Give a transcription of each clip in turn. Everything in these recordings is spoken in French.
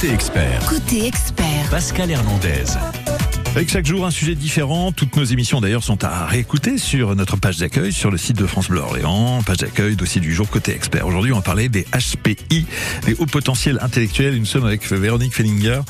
Côté expert, Côté expert, Pascal Hernandez. Avec chaque jour un sujet différent. Toutes nos émissions d'ailleurs sont à réécouter sur notre page d'accueil sur le site de France Bleu Orléans, page d'accueil dossier du jour côté expert. Aujourd'hui, on va parler des HPI, des hauts potentiels intellectuels. Nous sommes avec Véronique Fellinger.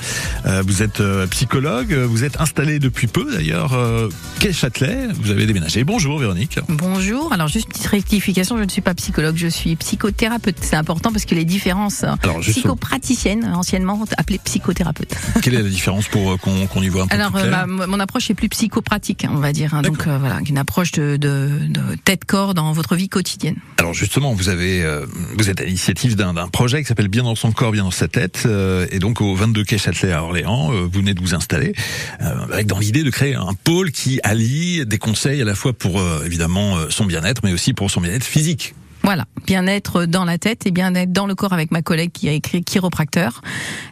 Euh, vous êtes euh, psychologue, vous êtes installée depuis peu d'ailleurs euh, quai Châtelet. Vous avez déménagé. Bonjour Véronique. Bonjour. Alors juste une petite rectification, je ne suis pas psychologue, je suis psychothérapeute. C'est important parce que les différences Alors, psychopraticiennes, anciennement appelées psychothérapeute. Quelle est la différence pour qu'on y voit un peu Alors plus clair ma- mon approche est plus psychopratique, hein, on va dire. hein. donc euh, voilà, une approche de, de, de tête-corps dans votre vie quotidienne. Alors justement, vous avez, euh, vous êtes à l'initiative d'un d'un projet qui s'appelle Bien dans son corps, bien dans sa tête, euh, et donc au 22 quai Châtelet à Orléans, euh, vous venez de vous installer, euh, avec dans l'idée de créer un pôle qui allie des conseils à la fois pour euh, évidemment euh, son bien-être, mais aussi pour son bien-être physique. Voilà, bien-être dans la tête et bien-être dans le corps avec ma collègue qui a écrit chiropracteur,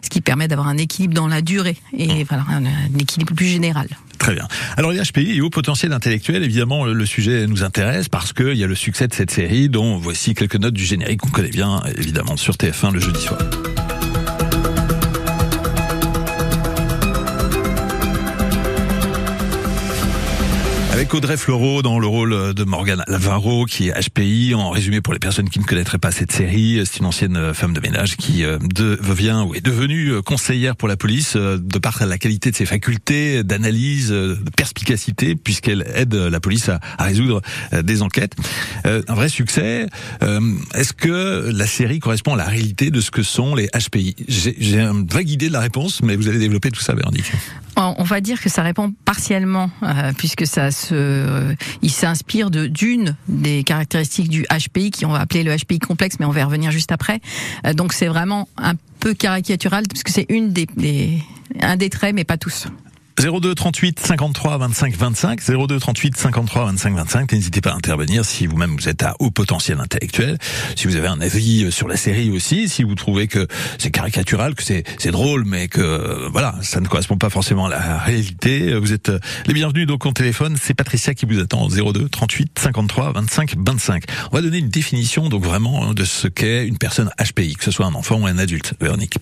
ce qui permet d'avoir un équilibre dans la durée et voilà un, un équilibre plus général. Très bien. Alors les HPI et haut potentiel intellectuel, évidemment, le sujet nous intéresse parce qu'il y a le succès de cette série, dont voici quelques notes du générique qu'on connaît bien, évidemment, sur TF1 le jeudi soir. Avec Audrey dans le rôle de Morgane Lavaro, qui est HPI. En résumé, pour les personnes qui ne connaîtraient pas cette série, c'est une ancienne femme de ménage qui euh, devient ou est devenue euh, conseillère pour la police euh, de par la qualité de ses facultés d'analyse, euh, de perspicacité, puisqu'elle aide la police à, à résoudre euh, des enquêtes. Euh, un vrai succès. Euh, Est-ce que la série correspond à la réalité de ce que sont les HPI J'ai j'ai une vague idée de la réponse, mais vous allez développer tout ça, Véronique. On va dire que ça répond partiellement, euh, puisque ça se, euh, il s'inspire de d'une des caractéristiques du HPI, qui on va appeler le HPI complexe, mais on va y revenir juste après. Euh, donc c'est vraiment un peu caricatural, puisque c'est une des, des- un des traits, mais pas tous. 02 38 53 25 25 02 38 53 25 25 n'hésitez pas à intervenir si vous-même vous êtes à haut potentiel intellectuel si vous avez un avis euh, sur la série aussi si vous trouvez que c'est caricatural que c'est c'est drôle mais que euh, voilà ça ne correspond pas forcément à la réalité. Euh, vous êtes les bienvenus donc au téléphone. C'est Patricia qui vous attend 02 38 53 25 25 on va donner une définition donc vraiment hein, de ce qu'est une personne HPI que ce soit un enfant ou un adulte. Véronique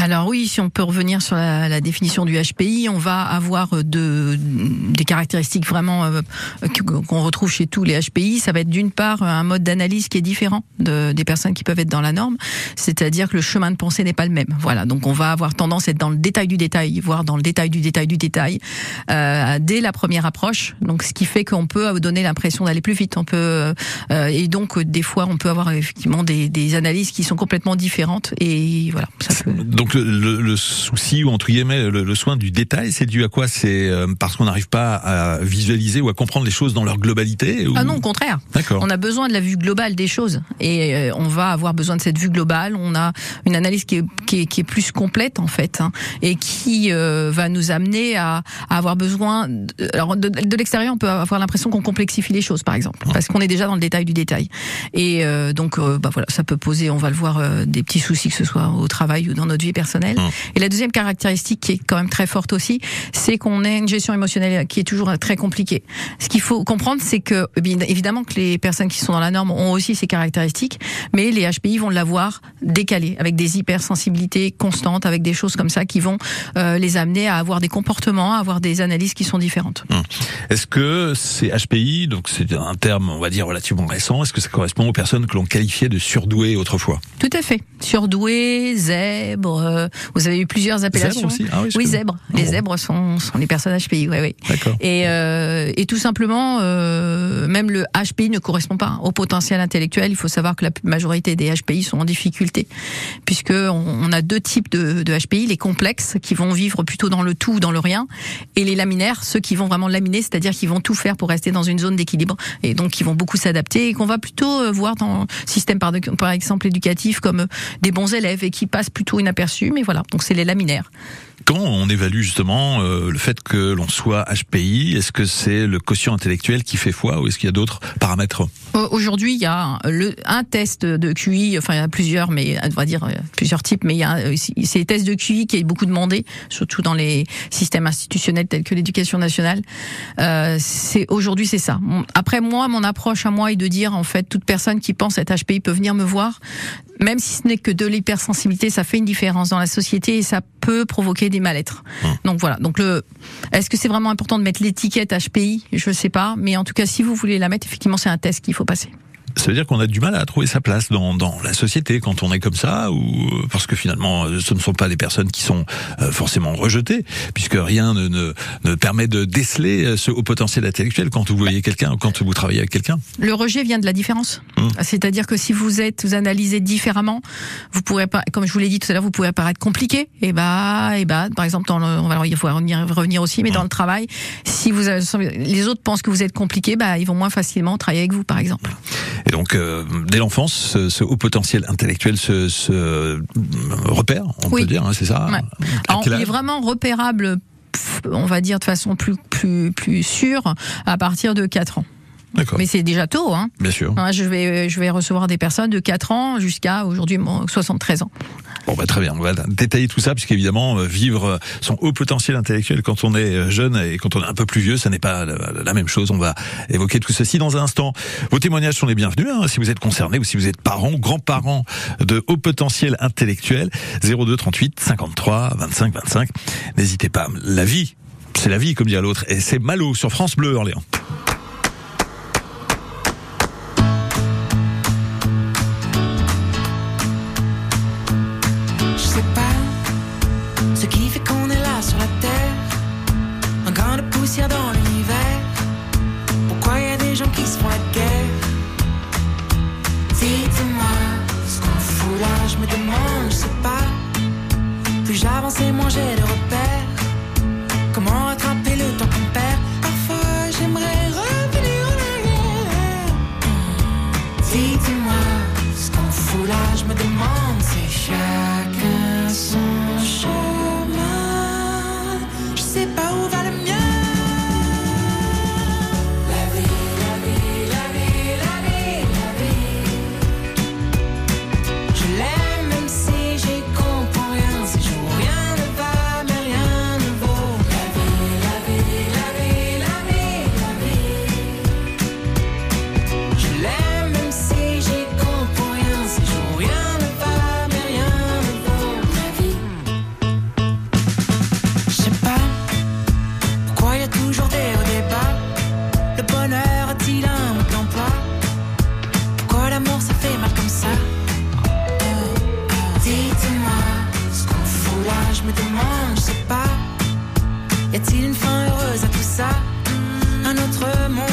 Alors oui, si on peut revenir sur la, la définition du HPI, on va avoir euh, de, des caractéristiques vraiment euh, qu'on retrouve chez tous les HPI. Ça va être d'une part un mode d'analyse qui est différent de, des personnes qui peuvent être dans la norme, c'est-à-dire que le chemin de pensée n'est pas le même. Voilà, donc on va avoir tendance à être dans le détail du détail, voire dans le détail du détail du détail, euh, dès la première approche. Donc ce qui fait qu'on peut donner l'impression d'aller plus vite. On peut euh, et donc euh, des fois on peut avoir effectivement des, des analyses qui sont complètement différentes et voilà. Le, le- le souci ou entre guillemets le, le soin du détail, c'est dû à quoi? C'est euh, parce qu'on n'arrive pas à visualiser ou à comprendre les choses dans leur globalité ou... Ah non, au contraire. D'accord. On a besoin de la vue globale des choses et euh, on va avoir besoin de cette vue globale. On a une analyse qui est, qui est, qui est plus complète en fait hein, et qui euh, va nous amener à, à avoir besoin. De, alors de, de l'extérieur, on peut avoir l'impression qu'on complexifie les choses, par exemple, parce qu'on est déjà dans le détail du détail. Et euh, donc, euh, bah voilà, ça peut poser, on va le voir, euh, des petits soucis que ce soit au travail ou dans notre vie personnelle. Hum. Et la deuxième caractéristique qui est quand même très forte aussi, c'est qu'on a une gestion émotionnelle qui est toujours très compliquée. Ce qu'il faut comprendre, c'est que eh évidemment que les personnes qui sont dans la norme ont aussi ces caractéristiques, mais les HPI vont l'avoir décalé avec des hypersensibilités constantes, avec des choses comme ça qui vont euh, les amener à avoir des comportements, à avoir des analyses qui sont différentes. Est-ce que ces HPI, donc c'est un terme on va dire relativement récent, est-ce que ça correspond aux personnes que l'on qualifiait de surdouées autrefois? Tout à fait. Surdoué, euh, vous avez eu plusieurs appellations. Ah oui, je oui, connais. zèbre. Les zèbres sont, sont les personnes HPI, ouais, ouais. D'accord. Et, euh, et tout simplement, euh, même le HPI ne correspond pas au potentiel intellectuel. Il faut savoir que la majorité des HPI sont en difficulté, puisque on, on a deux types de, de HPI les complexes qui vont vivre plutôt dans le tout ou dans le rien, et les laminaires, ceux qui vont vraiment laminer, c'est-à-dire qui vont tout faire pour rester dans une zone d'équilibre, et donc qui vont beaucoup s'adapter, et qu'on va plutôt voir dans le système par, par exemple éducatif comme des bons élèves et qui passent plutôt inaperçus. Mais voilà, donc c'est les laminaires. Comment on évalue justement euh, le fait que l'on soit HPI Est-ce que c'est le quotient intellectuel qui fait foi ou est-ce qu'il y a d'autres paramètres? Au- Aujourd'hui, il y a un, le, un test de QI, enfin il y en a plusieurs, mais on va dire euh, plusieurs types, mais il y a euh, c'est les tests de QI qui est beaucoup demandé, surtout dans les systèmes institutionnels tels que l'éducation nationale. Euh, c'est aujourd'hui c'est ça. Après moi, mon approche à moi est de dire en fait toute personne qui pense être HPI peut venir me voir, même si ce n'est que de l'hypersensibilité, ça fait une différence dans la société et ça peut provoquer des mal-être. Hum. Donc voilà. Donc le, est-ce que c'est vraiment important de mettre l'étiquette HPI Je sais pas, mais en tout cas, si vous voulez la mettre, effectivement, c'est un test qu'il faut passer. Ça veut dire qu'on a du mal à trouver sa place dans, dans la société quand on est comme ça, ou parce que finalement, euh, ce ne sont pas des personnes qui sont euh, forcément rejetées, puisque rien ne, ne, ne permet de déceler euh, ce haut potentiel intellectuel quand vous voyez quelqu'un, quand vous travaillez avec quelqu'un. Le rejet vient de la différence. Hum. C'est-à-dire que si vous êtes, vous analysez différemment, vous pourrez pas, comme je vous l'ai dit tout à l'heure, vous pouvez apparaître compliqué. Et bah, et bah, par exemple, dans le, on va, il faut revenir, revenir aussi, mais dans le travail, si vous, les autres pensent que vous êtes compliqué, bah, ils vont moins facilement travailler avec vous, par exemple. Et donc, euh, dès l'enfance, ce, ce haut potentiel intellectuel se, se euh, repère, on Oui. peut dire, hein, c'est ça Ouais. Alors, il est vraiment repérable, on va dire de façon plus, plus, plus sûre, à partir de 4 ans. Mais c'est déjà tôt, hein. bien sûr. Je vais, je vais recevoir des personnes de 4 ans jusqu'à aujourd'hui bon, 73 ans. Bon, bah, très bien. On va détailler tout ça, puisqu'évidemment, euh, vivre son haut potentiel intellectuel quand on est euh, jeune et quand on est un peu plus vieux, ça n'est pas la, même chose. On va évoquer tout ceci dans un instant. Vos témoignages sont les bienvenus, hein, si vous êtes concerné ou si vous êtes parent ou grands-parents de haut potentiel intellectuel. 02 38 53 25 25. N'hésitez pas. La vie, c'est la vie, comme dirait l'autre. Et c'est Malo sur France Bleu, Orléans. Je sais me demande, je sais pas. Y a-t-il une fin heureuse à tout ça? Un autre monde?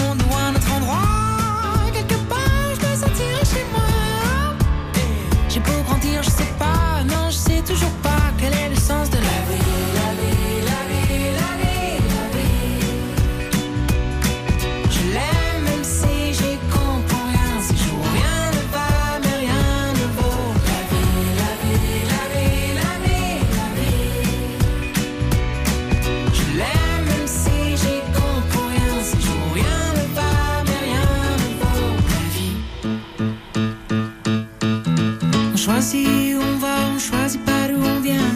Choisit où on va, on choisit pas d'où on vient.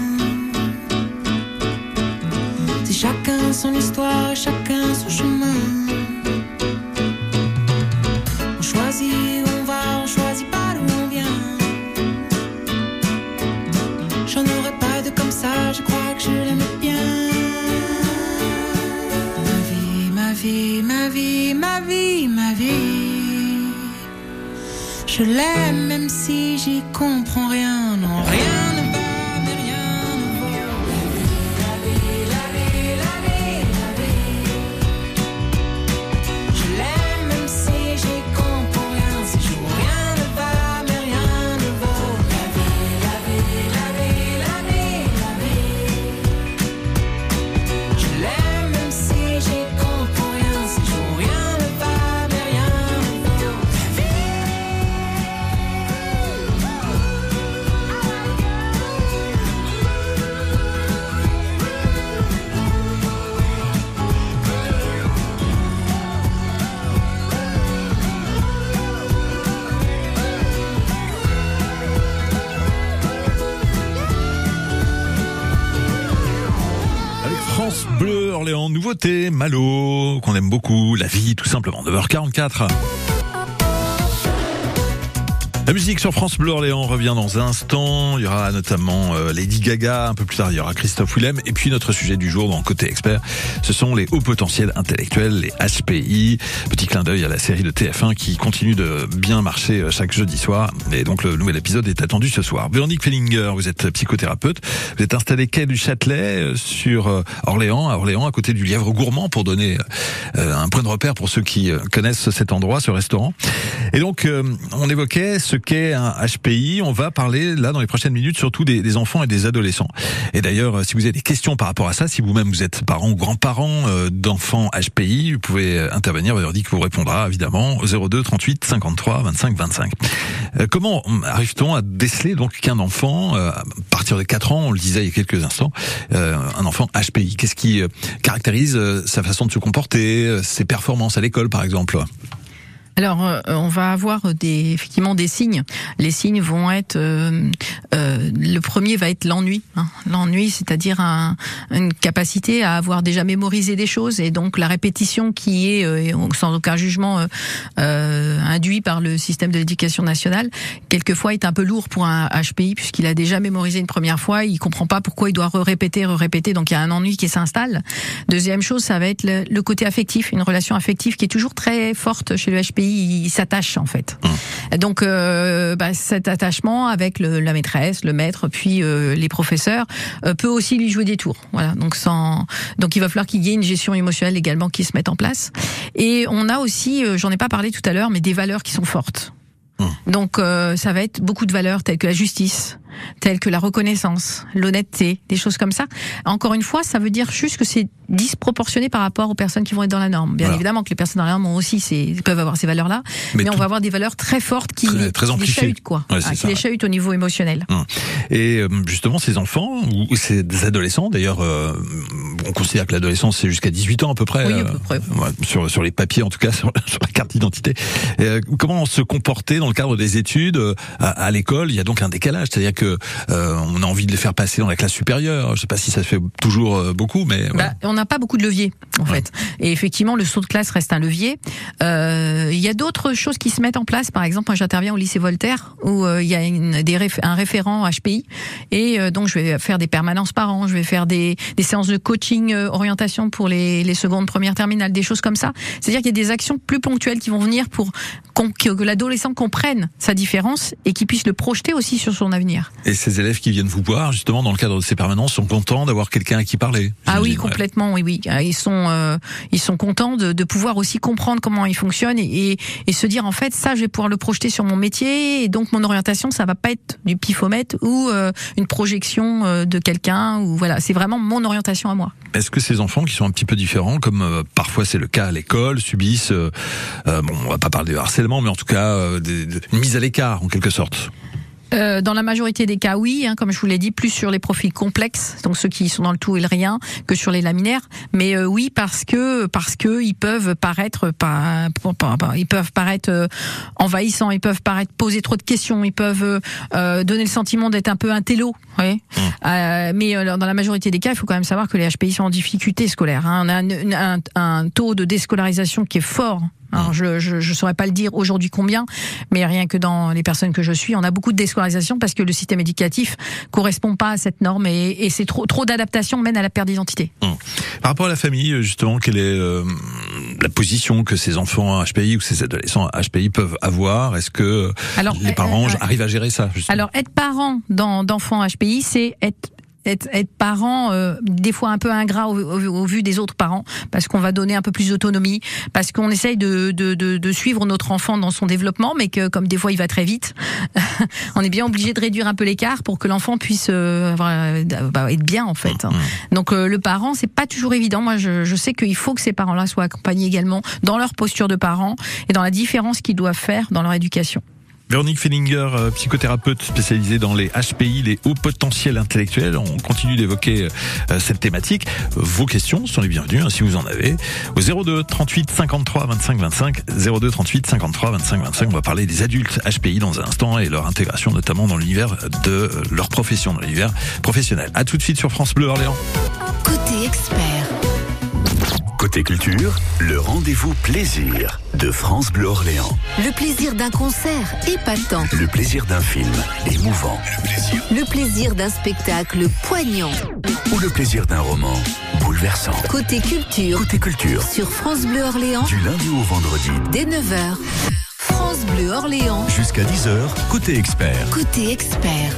C'est chacun son histoire, chacun son chemin. On choisit où on va, on choisit pas d'où on vient. J'en aurais pas de comme ça, je crois que je l'aime bien. Ma vie, ma vie, ma vie, ma vie, ma vie. Je l'aime j'y comprends rien. Nouveauté, Malo, qu'on aime beaucoup, la vie, tout simplement. 9h44. La musique sur France Bleu Orléans revient dans un instant. Il y aura notamment euh, Lady Gaga. Un peu plus tard, il y aura Christophe Willem. Et puis notre sujet du jour dans Côté Expert, ce sont les hauts potentiels intellectuels, les HPI. Petit clin d'œil à la série de TF1 qui continue de bien marcher euh, chaque jeudi soir. Et donc le nouvel épisode est attendu ce soir. Véronique Fellinger, vous êtes psychothérapeute. Vous êtes installé quai du Châtelet euh, sur Orléans, à Orléans, à côté du Lièvre Gourmand, pour donner un point de repère pour ceux qui connaissent cet endroit, ce restaurant. Et donc, on évoquait ce qu'est un HPI. On va parler là dans les prochaines minutes surtout des, enfants et des adolescents. Et d'ailleurs, euh, si vous avez des questions par rapport à ça, si vous-même vous êtes parent ou grand-parent euh, d'enfants HPI, vous pouvez euh, intervenir. que vous répondra évidemment au 02 38 53 25 25. comment arrive-t-on à déceler donc qu'un enfant, à partir de 4 ans, on le disait il y a quelques instants, un enfant HPI Qu'est-ce qui caractérise sa façon de se comporter, ses performances à l'école par exemple? Alors, euh, on va avoir des, effectivement des signes. Les signes vont être, euh, euh, le premier va être l'ennui. Hein. L'ennui, c'est-à-dire un, une capacité à avoir déjà mémorisé des choses et donc la répétition qui est, sans aucun jugement, induit par le système de l'éducation nationale, quelquefois est un peu lourd pour un HPI puisqu'il a déjà mémorisé une première fois, il comprend pas pourquoi il doit répéter, répéter, donc il y a un ennui qui s'installe. Deuxième chose, ça va être le, le côté affectif, une relation affective qui est toujours très forte chez le HPI il s'attache en fait. Mmh. Donc euh, bah, cet attachement avec le, la maîtresse, le maître, puis euh, les professeurs euh, peut aussi lui jouer des tours. Voilà. Donc sans donc il va falloir qu'il y ait une gestion émotionnelle également qui se mette en place. Et on a aussi, j'en ai pas parlé tout à l'heure, mais des valeurs qui sont fortes. Mmh. Donc ça va être beaucoup de valeurs telles que la justice, telles que la reconnaissance, l'honnêteté, des choses comme ça. Encore une fois, ça veut dire juste que c'est disproportionné par rapport aux personnes qui vont être dans la norme. Bien évidemment que les personnes dans la norme ont aussi ces, peuvent avoir ces valeurs-là, mais, on va avoir des valeurs très fortes qui, très, les chahutent, quoi, qui les chahutent au niveau émotionnel. Hum. Et euh, justement, ces enfants ou ces adolescents, d'ailleurs, euh, on considère que l'adolescence c'est jusqu'à 18 ans à peu près, oui, à peu près. Euh, sur sur les papiers en tout cas, sur, la carte d'identité. comment se comporter dans le cadre des études à, à l'école? Il y a donc un décalage, c'est-à-dire que euh, on a envie de les faire passer dans la classe supérieure. Je sais pas si ça se fait toujours euh, beaucoup, mais bah, on n'a pas beaucoup de leviers en fait. Et effectivement, le saut de classe reste un levier. Euh, il y a d'autres choses qui se mettent en place. Par exemple, moi j'interviens au lycée Voltaire où il y a une, des un référent HPI et donc je vais faire des permanences par an. Je vais faire des, des séances de coaching orientation pour les, les secondes, premières, terminales, des choses comme ça. C'est-à-dire qu'il y a des actions plus ponctuelles qui vont venir pour que l'adolescent comprenne sa différence et qu'il puisse le projeter aussi sur son avenir. Et ces élèves qui viennent vous voir, justement, dans le cadre de ces permanences, sont contents d'avoir quelqu'un à qui parler. Ah oui, complètement, oui, oui. Ah, ils sont, euh, ils sont contents de, pouvoir aussi comprendre comment ils fonctionnent et, se dire en fait, ça, je vais pouvoir le projeter sur mon métier et donc mon orientation, ça va pas être du pifomètre ou euh, une projection euh, de quelqu'un ou voilà, c'est vraiment mon orientation à moi. Est-ce que ces enfants qui sont un petit peu différents, comme parfois c'est le cas à l'école, subissent, bon, on va pas parler de harcèlement, mais en tout cas, une mise à l'écart en quelque sorte? Euh, dans la majorité des cas, oui, hein, comme je vous l'ai dit, plus sur les profils complexes, donc ceux qui sont dans le tout et le rien, que sur les laminaires. Mais euh, oui, parce que parce que ils peuvent paraître pas, ils peuvent paraître euh, envahissants, ils peuvent paraître poser trop de questions, ils peuvent euh, donner le sentiment d'être un peu un télo. Oui. Mmh. mais dans la majorité des cas, il faut quand même savoir que les HPI sont en difficulté scolaire. Hein. On a un, un, un taux de déscolarisation qui est fort alors je, je je saurais pas le dire aujourd'hui combien, mais rien que dans les personnes que je suis, on a beaucoup de déscolarisation parce que le système éducatif correspond pas à cette norme et, et c'est trop trop d'adaptation mène à la perte d'identité. Hum. Par rapport à la famille, justement, quelle est euh, la position que ces enfants HPI ou ces adolescents HPI peuvent avoir? Est-ce que alors, les parents euh, arrivent à gérer ça justement? Alors être parent d'enfants HPI, c'est être être, être parent euh, des fois un peu ingrat au, vu des autres parents parce qu'on va donner un peu plus d'autonomie parce qu'on essaye de, de, de, de, suivre notre enfant dans son développement mais que comme des fois il va très vite on est bien obligé de réduire un peu l'écart pour que l'enfant puisse euh, euh bah, être bien en fait. Mmh, mmh. donc euh, le parent c'est pas toujours évident. Moi je, je sais qu'il faut que ces parents là soient accompagnés également dans leur posture de parents et dans la différence qu'ils doivent faire dans leur éducation Véronique Fellinger, euh, psychothérapeute spécialisée dans les HPI, les hauts potentiels intellectuels. On continue d'évoquer euh, cette thématique. Vos questions sont les bienvenues, hein, si vous en avez. Au 02 38 53 25 25, 02 38 53 25 25. On va parler des adultes HPI dans un instant et leur intégration notamment dans l'univers de leur profession, dans l'univers professionnel. À tout de suite sur France Bleu Orléans. Côté expert. Côté culture, le rendez-vous plaisir de France Bleu Orléans. Le plaisir d'un concert épatant. Le plaisir d'un film émouvant. Le plaisir. Le plaisir d'un spectacle poignant. Ou le plaisir d'un roman bouleversant. Côté culture. Côté culture. Sur France Bleu Orléans. Du lundi au vendredi. Dès 9h. France Bleu Orléans. Jusqu'à 10h. Côté expert. Côté expert.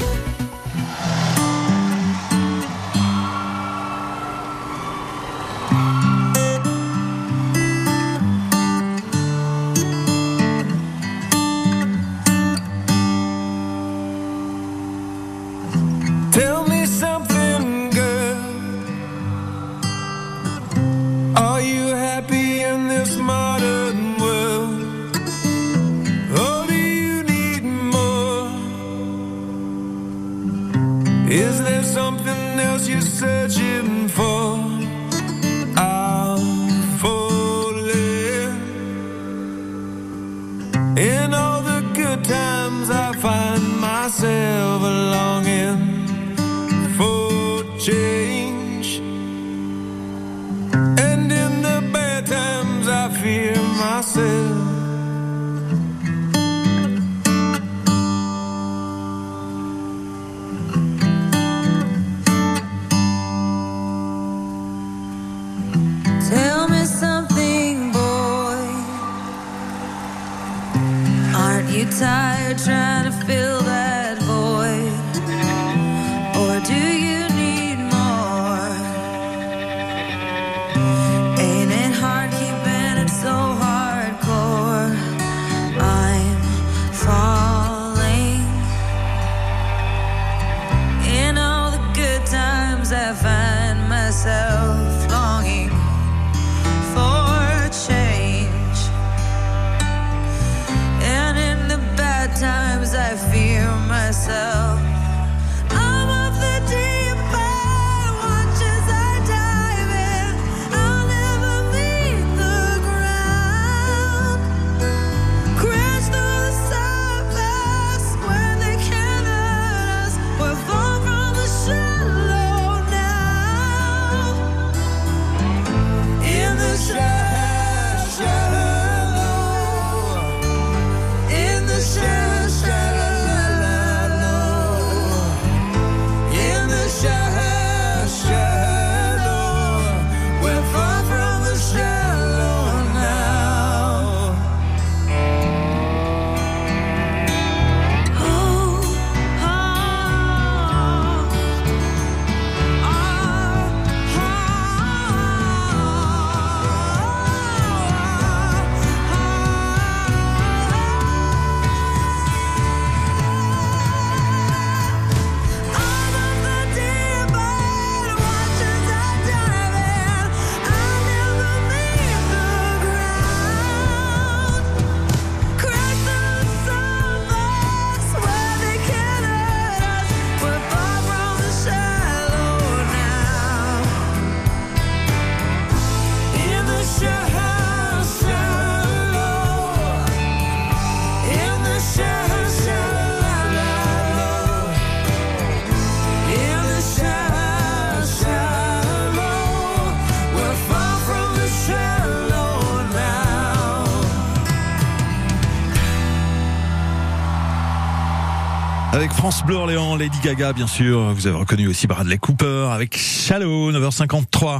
France Bleu Orléans, Lady Gaga, bien sûr. Vous avez reconnu aussi Bradley Cooper avec Shallow, 9h53.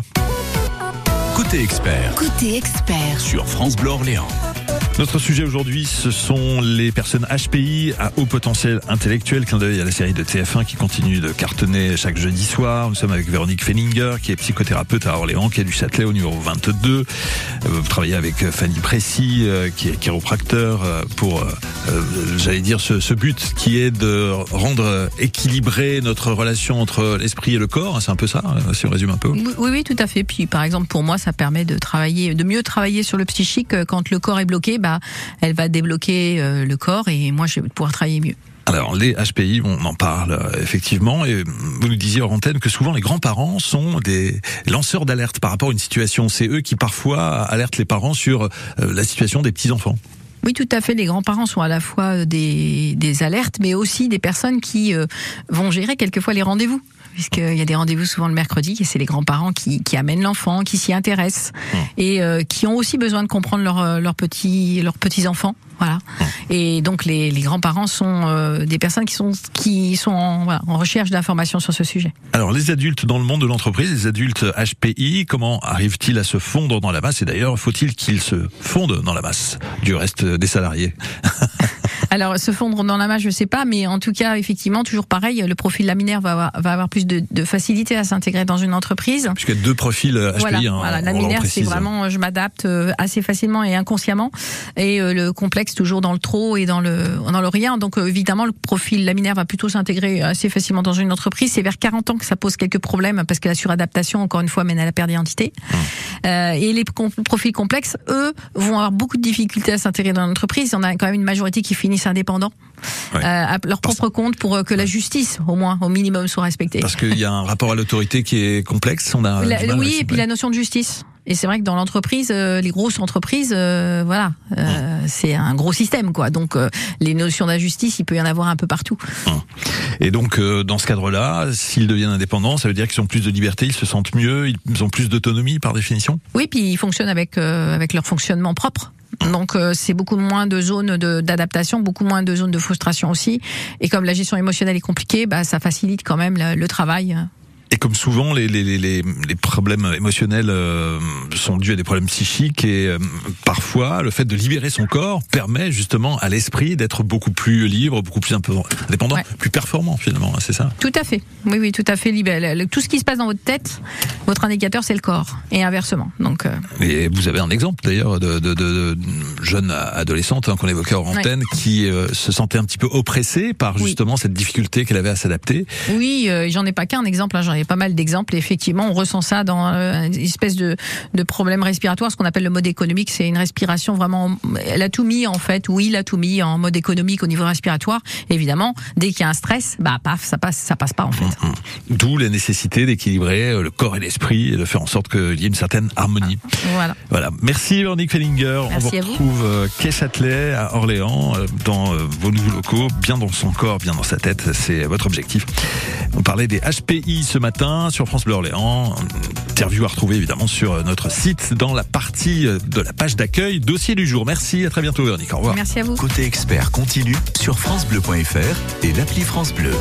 Côté expert. Côté expert. Sur France Bleu Orléans. Notre sujet aujourd'hui, ce sont les personnes HPI à haut potentiel intellectuel. Clin d'œil à la série de TF1 qui continue de cartonner chaque jeudi soir. Nous sommes avec Véronique Fenninger, qui est psychothérapeute à Orléans, qui est du Châtelet au numéro 22. Euh, Vous travaillez avec Fanny Précy, euh, qui est chiropracteur, euh, pour, euh, euh, j'allais dire, ce, but qui est de rendre équilibré notre relation entre l'esprit et le corps. C'est un peu ça, euh, si on résume un peu. Oui, oui, tout à fait. Puis, par exemple, pour moi, ça permet de travailler, de mieux travailler sur le psychique. Quand le corps est bloqué, bah, elle va débloquer euh, le corps et moi, je vais pouvoir travailler mieux. Alors les HPI, on en parle euh, effectivement, et vous nous disiez hors antenne que souvent les grands-parents sont des lanceurs d'alerte par rapport à une situation. C'est eux qui parfois alertent les parents sur euh, la situation des petits-enfants. Oui, tout à fait. Les grands-parents sont à la fois des, des alertes, mais aussi des personnes qui euh, vont gérer quelquefois les rendez-vous. Puisqu'il y a des rendez-vous souvent le mercredi, et c'est les grands-parents qui, qui amènent l'enfant, qui s'y intéressent, et euh, qui ont aussi besoin de comprendre leurs euh, leurs petits leurs petits enfants. Voilà. Et donc les, les grands-parents sont euh, des personnes qui sont qui sont en, voilà, en recherche d'informations sur ce sujet. Alors, les adultes dans le monde de l'entreprise, les adultes HPI, comment arrivent-ils à se fondre dans la masse? Et d'ailleurs, faut-il qu'ils se fondent dans la masse du reste des salariés? Alors se fondre dans la masse, je sais pas, mais en tout cas, effectivement, toujours pareil, le profil laminaire va avoir, va avoir plus de, de facilité à s'intégrer dans une entreprise. Puisqu'il y a deux profils HPI. Voilà, hein, voilà. laminaire, c'est vraiment, je m'adapte euh, assez facilement et inconsciemment, et euh, le complexe toujours dans le trop et dans le dans le rien. Donc euh, évidemment, le profil laminaire va plutôt s'intégrer assez facilement dans une entreprise. C'est vers 40 ans que ça pose quelques problèmes parce que la suradaptation, encore une fois, mène à la perte d'identité. Euh, et les profils complexes, eux, vont avoir beaucoup de difficultés à s'intégrer dans l'entreprise. On a quand même une majorité qui finissent indépendants, Ouais. euh, à leur propre compte, pour euh, que la justice, au moins, au minimum, soit respectée. Parce qu'il y a un rapport à l'autorité qui est complexe. On a La- oui, et puis la notion de justice. Et c'est vrai que dans l'entreprise, euh, les grosses entreprises, euh, voilà, euh, c'est un gros système, quoi. Donc les notions d'injustice, il peut y en avoir un peu partout. Et donc, dans ce cadre-là, s'ils deviennent indépendants, ça veut dire qu'ils ont plus de liberté, ils se sentent mieux, ils ont plus d'autonomie par définition? Oui, puis ils fonctionnent avec avec leur fonctionnement propre. Donc euh, c'est beaucoup moins de zones d'adaptation, beaucoup moins de zones de frustration aussi. Et comme la gestion émotionnelle est compliquée, bah, ça facilite quand même le, le travail. Et comme souvent, les, les, les, les les problèmes émotionnels euh, sont dus à des problèmes psychiques et euh, parfois, le fait de libérer son corps permet justement à l'esprit d'être beaucoup plus libre, beaucoup plus indépendant, Ouais. plus performant finalement, hein, c'est ça? Tout à fait. Oui, oui, tout à fait. Tout ce qui se passe dans votre tête, votre indicateur, c'est le corps. Et inversement. Donc, euh, Et vous avez un exemple d'ailleurs de, de, de, de jeune adolescente hein, qu'on évoquait en Ouais. antenne qui se sentait un petit peu oppressée par Oui. justement cette difficulté qu'elle avait à s'adapter. Oui, j'en ai pas qu'un exemple, hein, ai pas mal d'exemples. Et Effectivement, on ressent ça dans euh, une espèce de, de problème respiratoire, ce qu'on appelle le mode économique. C'est une respiration vraiment. Elle a tout mis en fait, ou il a tout mis en mode économique au niveau respiratoire. Évidemment, dès qu'il y a un stress, bah paf, ça passe, ça passe pas en fait. D'où la nécessité d'équilibrer euh, le corps et l'esprit et de faire en sorte qu'il y ait une certaine harmonie. Voilà. Voilà. Merci Véronique Fellinger. Merci On vous à vous. retrouve euh, quai Châtelet à Orléans dans vos nouveaux locaux, bien dans son corps, bien dans sa tête. C'est votre objectif. On parlait des HPI ce matin sur France Bleu Orléans. Interview à retrouver évidemment sur notre site dans la partie de la page d'accueil, dossier du jour. Merci. À très bientôt Véronique. Au revoir. Merci à vous. Côté expert continue sur FranceBleu.fr et l'appli France Bleu.